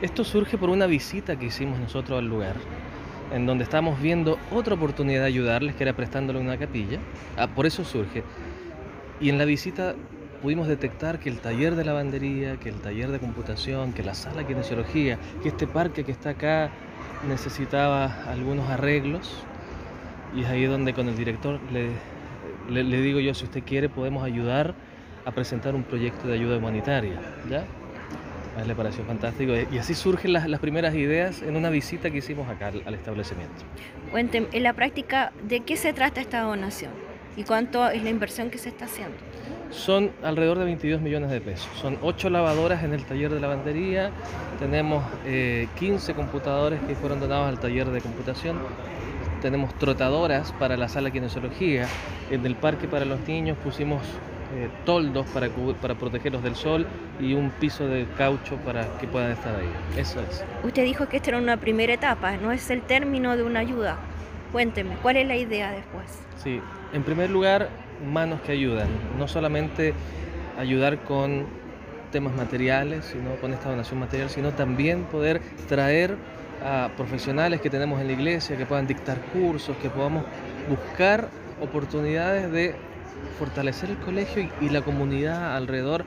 Esto surge por una visita que hicimos nosotros al lugar, en donde estamos viendo otra oportunidad de ayudarles, que era prestándole una capilla. Ah, por eso surge. Y en la visita pudimos detectar que el taller de lavandería, que el taller de computación, que la sala de kinesiología, que este parque que está acá necesitaba algunos arreglos. Y es ahí donde con el director le, le, le digo yo, si usted quiere, podemos ayudar a presentar un proyecto de ayuda humanitaria. ¿ya? A él le pareció fantástico. Y así surgen las, las primeras ideas en una visita que hicimos acá al, al establecimiento. Cuénteme, en la práctica, ¿de qué se trata esta donación? ¿Y cuánto es la inversión que se está haciendo? Son alrededor de 22 millones de pesos. Son 8 lavadoras en el taller de lavandería, tenemos eh, 15 computadores que fueron donados al taller de computación, tenemos trotadoras para la sala de kinesiología, en el parque para los niños pusimos eh, toldos para, para protegerlos del sol y un piso de caucho para que puedan estar ahí. Eso es. Usted dijo que esta era una primera etapa, no es el término de una ayuda. Cuénteme, ¿cuál es la idea después? Sí, en primer lugar, manos que ayudan, no solamente ayudar con temas materiales, sino con esta donación material, sino también poder traer a profesionales que tenemos en la iglesia, que puedan dictar cursos, que podamos buscar oportunidades de fortalecer el colegio y, la comunidad alrededor.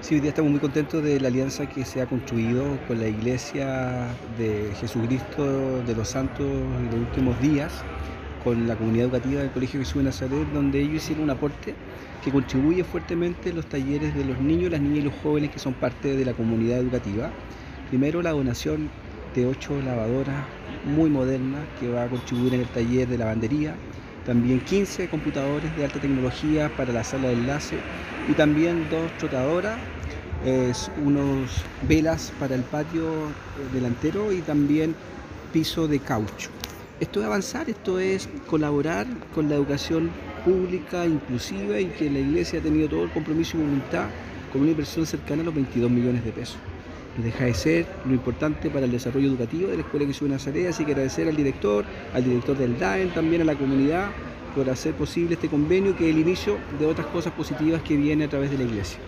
Sí, hoy día estamos muy contentos de la alianza que se ha construido con la Iglesia de Jesucristo de los Santos en los últimos días, con la comunidad educativa del Colegio Jesús de Nazaret, donde ellos hicieron un aporte que contribuye fuertemente en los talleres de los niños, las niñas y los jóvenes que son parte de la comunidad educativa. Primero, la donación de ocho lavadoras muy modernas que va a contribuir en el taller de lavandería, también 15 computadores de alta tecnología para la sala de enlace y también dos trotadoras, es unos velas para el patio eh, delantero y también piso de caucho. Esto es avanzar, esto es colaborar con la educación pública inclusiva y que la iglesia ha tenido todo el compromiso y voluntad con una inversión cercana a los 22 millones de pesos. Deja de ser lo importante para el desarrollo educativo de la Escuela Jesús de Nazaret, así que agradecer al director, al director del DAEN, también a la comunidad por hacer posible este convenio que es el inicio de otras cosas positivas que viene a través de la iglesia.